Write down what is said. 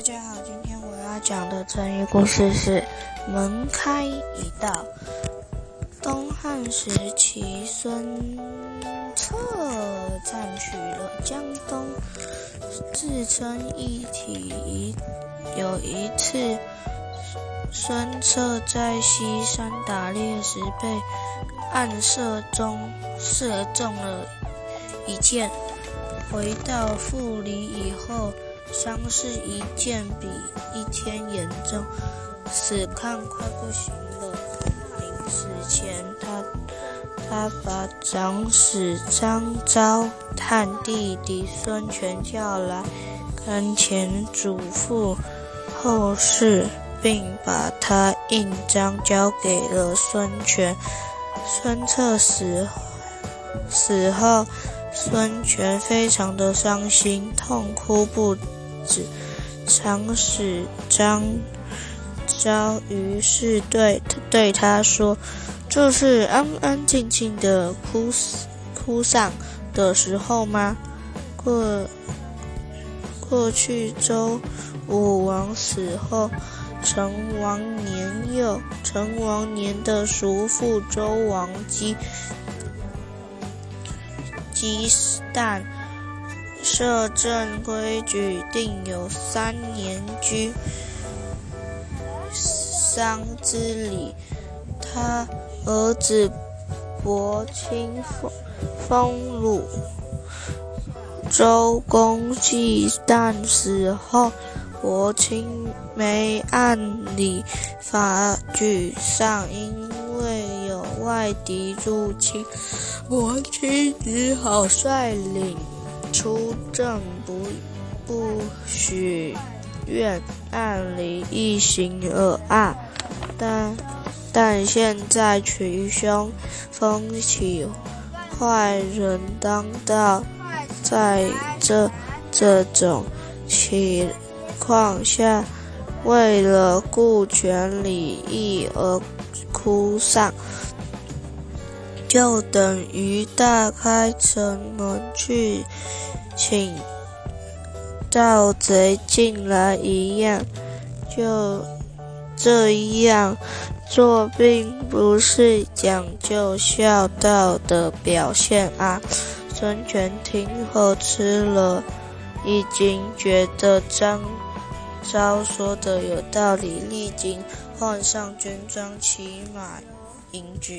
大家好，今天我要讲的成语故事是“门开一道”。东汉时期，孙策占据了江东，自称一体。有一次，孙策在西山打猎时，被暗射中射中了一箭。回到富里以后，伤势一件比一天严重，死看快不行了。临死前，他他把长史张昭和弟弟孙权叫来跟前嘱咐后事，并把他印章交给了孙权。孙策死死后。孙权非常的伤心，痛哭不止。长史张昭于是对对他说：“这是安安静静的哭哭丧的时候吗？过过去周武王死后，成王年幼，成王年的叔父周王姬。”姬旦摄政规矩定有三年居丧之礼。他儿子伯钦封封鲁周公季旦死后，伯钦没按礼法举丧，因为有外敌入侵。伯钦只好率领出征，不不许愿按理一行而案。但但现在群凶风起，坏人当道，在这这种情况下，为了顾全利益而哭丧。就等于大开城门去请盗贼进来一样，就这样做并不是讲究孝道的表现啊！孙权听后吃了一惊，觉得张昭说的有道理，立即换上军装，骑马迎军。